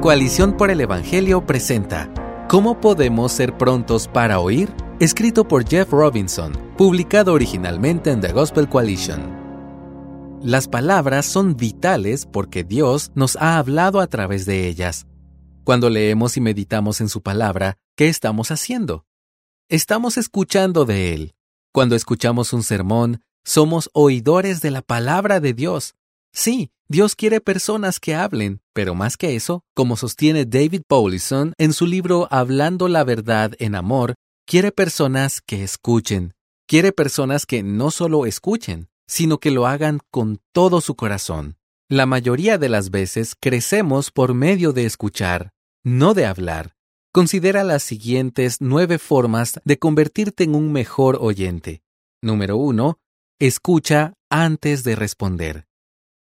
Coalición por el Evangelio presenta ¿Cómo podemos ser prontos para oír? Escrito por Jeff Robinson, publicado originalmente en The Gospel Coalition. Las palabras son vitales porque Dios nos ha hablado a través de ellas. Cuando leemos y meditamos en su palabra, ¿qué estamos haciendo? Estamos escuchando de Él. Cuando escuchamos un sermón, somos oidores de la palabra de Dios. Sí, Dios quiere personas que hablen, pero más que eso, como sostiene David Paulison en su libro Hablando la verdad en amor, quiere personas que escuchen. Quiere personas que no solo escuchen, sino que lo hagan con todo su corazón. La mayoría de las veces crecemos por medio de escuchar, no de hablar. Considera las siguientes nueve formas de convertirte en un mejor oyente. Número uno, escucha antes de responder.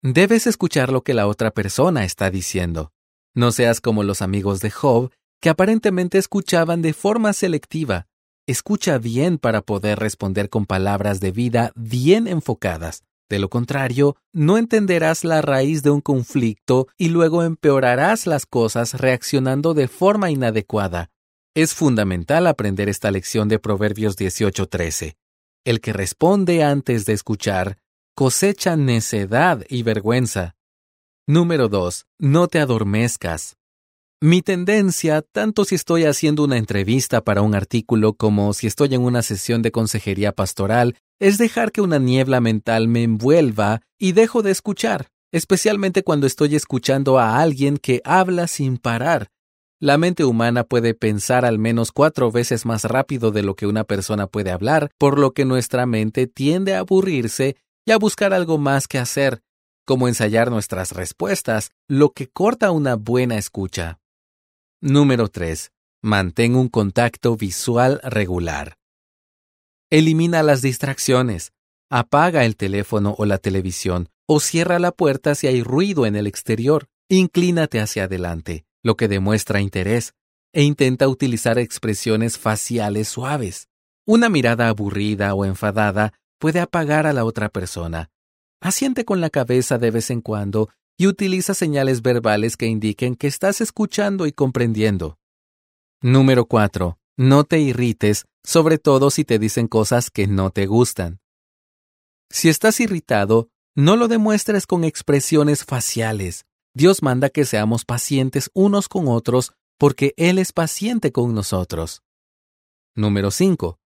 Debes escuchar lo que la otra persona está diciendo. No seas como los amigos de Job, que aparentemente escuchaban de forma selectiva. Escucha bien para poder responder con palabras de vida bien enfocadas. De lo contrario, no entenderás la raíz de un conflicto y luego empeorarás las cosas reaccionando de forma inadecuada. Es fundamental aprender esta lección de Proverbios 18:13. El que responde antes de escuchar cosecha necedad y vergüenza. Número 2. No te adormezcas. Mi tendencia, tanto si estoy haciendo una entrevista para un artículo como si estoy en una sesión de consejería pastoral, es dejar que una niebla mental me envuelva y dejo de escuchar, especialmente cuando estoy escuchando a alguien que habla sin parar. La mente humana puede pensar al menos cuatro veces más rápido de lo que una persona puede hablar, por lo que nuestra mente tiende a aburrirse y a buscar algo más que hacer, como ensayar nuestras respuestas, lo que corta una buena escucha. Número 3. Mantén un contacto visual regular. Elimina las distracciones. Apaga el teléfono o la televisión o cierra la puerta si hay ruido en el exterior. Inclínate hacia adelante, lo que demuestra interés, e intenta utilizar expresiones faciales suaves. Una mirada aburrida o enfadada puede apagar a la otra persona. Asiente con la cabeza de vez en cuando y utiliza señales verbales que indiquen que estás escuchando y comprendiendo. Número 4. No te irrites, sobre todo si te dicen cosas que no te gustan. Si estás irritado, no lo demuestres con expresiones faciales. Dios manda que seamos pacientes unos con otros porque Él es paciente con nosotros. Número 5.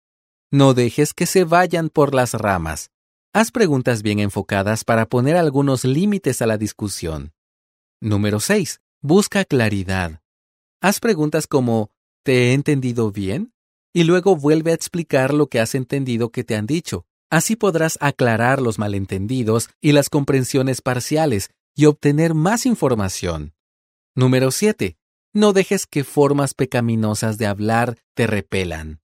No dejes que se vayan por las ramas. Haz preguntas bien enfocadas para poner algunos límites a la discusión. Número 6. Busca claridad. Haz preguntas como ¿Te he entendido bien? Y luego vuelve a explicar lo que has entendido que te han dicho. Así podrás aclarar los malentendidos y las comprensiones parciales y obtener más información. Número 7. No dejes que formas pecaminosas de hablar te repelan.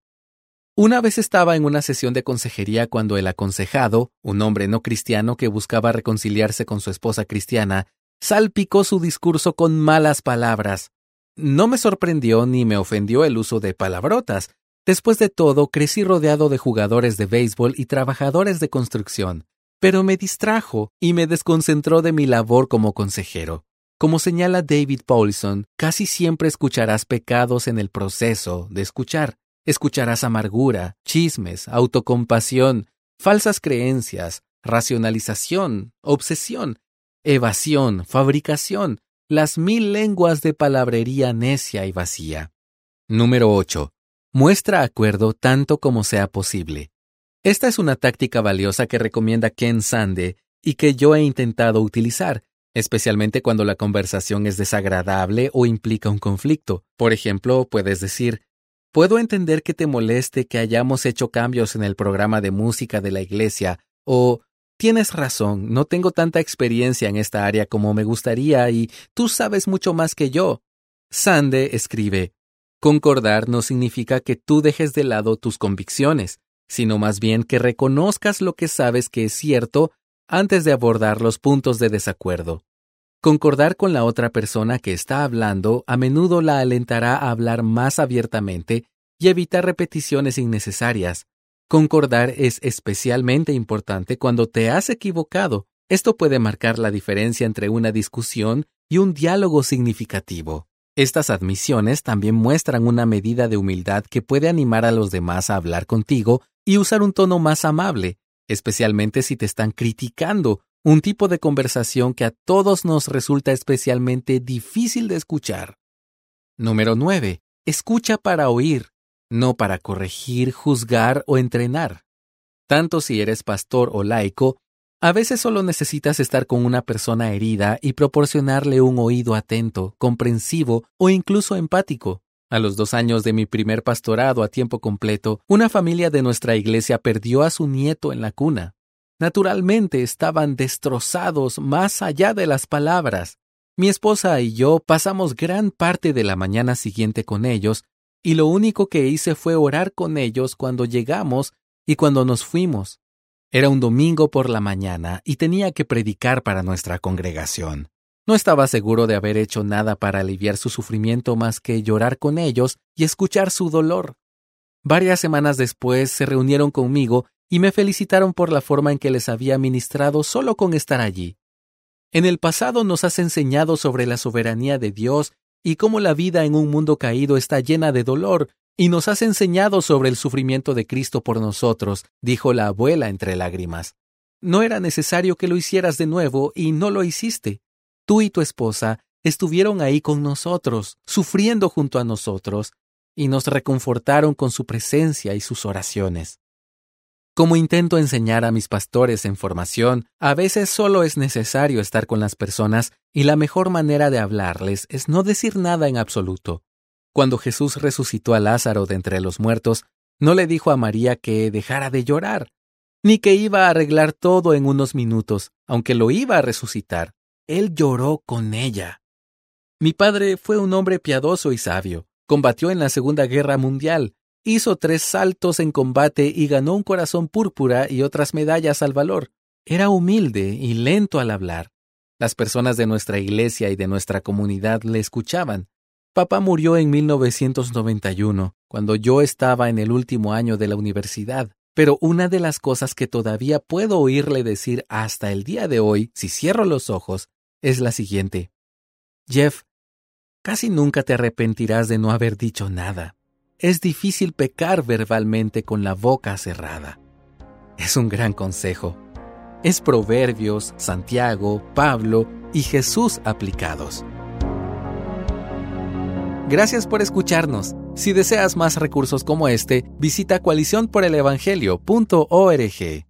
Una vez estaba en una sesión de consejería cuando el aconsejado, un hombre no cristiano que buscaba reconciliarse con su esposa cristiana, salpicó su discurso con malas palabras. No me sorprendió ni me ofendió el uso de palabrotas. Después de todo, crecí rodeado de jugadores de béisbol y trabajadores de construcción, pero me distrajo y me desconcentró de mi labor como consejero. Como señala David Paulson, casi siempre escucharás pecados en el proceso de escuchar. Escucharás amargura, chismes, autocompasión, falsas creencias, racionalización, obsesión, evasión, fabricación, las mil lenguas de palabrería necia y vacía. Número 8. Muestra acuerdo tanto como sea posible. Esta es una táctica valiosa que recomienda Ken Sande y que yo he intentado utilizar, especialmente cuando la conversación es desagradable o implica un conflicto. Por ejemplo, puedes decir, Puedo entender que te moleste que hayamos hecho cambios en el programa de música de la iglesia, o tienes razón, no tengo tanta experiencia en esta área como me gustaría y tú sabes mucho más que yo. Sande escribe, Concordar no significa que tú dejes de lado tus convicciones, sino más bien que reconozcas lo que sabes que es cierto antes de abordar los puntos de desacuerdo. Concordar con la otra persona que está hablando a menudo la alentará a hablar más abiertamente y evitar repeticiones innecesarias. Concordar es especialmente importante cuando te has equivocado. Esto puede marcar la diferencia entre una discusión y un diálogo significativo. Estas admisiones también muestran una medida de humildad que puede animar a los demás a hablar contigo y usar un tono más amable, especialmente si te están criticando, un tipo de conversación que a todos nos resulta especialmente difícil de escuchar. Número 9. Escucha para oír, no para corregir, juzgar o entrenar. Tanto si eres pastor o laico, a veces solo necesitas estar con una persona herida y proporcionarle un oído atento, comprensivo o incluso empático. A los dos años de mi primer pastorado a tiempo completo, una familia de nuestra iglesia perdió a su nieto en la cuna. Naturalmente estaban destrozados más allá de las palabras. Mi esposa y yo pasamos gran parte de la mañana siguiente con ellos, y lo único que hice fue orar con ellos cuando llegamos y cuando nos fuimos. Era un domingo por la mañana y tenía que predicar para nuestra congregación. No estaba seguro de haber hecho nada para aliviar su sufrimiento más que llorar con ellos y escuchar su dolor. Varias semanas después se reunieron conmigo y me felicitaron por la forma en que les había ministrado solo con estar allí. En el pasado nos has enseñado sobre la soberanía de Dios y cómo la vida en un mundo caído está llena de dolor, y nos has enseñado sobre el sufrimiento de Cristo por nosotros, dijo la abuela entre lágrimas. No era necesario que lo hicieras de nuevo y no lo hiciste. Tú y tu esposa estuvieron ahí con nosotros, sufriendo junto a nosotros, y nos reconfortaron con su presencia y sus oraciones. Como intento enseñar a mis pastores en formación, a veces solo es necesario estar con las personas y la mejor manera de hablarles es no decir nada en absoluto. Cuando Jesús resucitó a Lázaro de entre los muertos, no le dijo a María que dejara de llorar, ni que iba a arreglar todo en unos minutos, aunque lo iba a resucitar. Él lloró con ella. Mi padre fue un hombre piadoso y sabio. Combatió en la Segunda Guerra Mundial, hizo tres saltos en combate y ganó un corazón púrpura y otras medallas al valor. Era humilde y lento al hablar. Las personas de nuestra iglesia y de nuestra comunidad le escuchaban. Papá murió en 1991, cuando yo estaba en el último año de la universidad, pero una de las cosas que todavía puedo oírle decir hasta el día de hoy, si cierro los ojos, es la siguiente. Jeff, casi nunca te arrepentirás de no haber dicho nada. Es difícil pecar verbalmente con la boca cerrada. Es un gran consejo. Es Proverbios, Santiago, Pablo y Jesús aplicados. Gracias por escucharnos. Si deseas más recursos como este, visita coaliciónporelevangelio.org.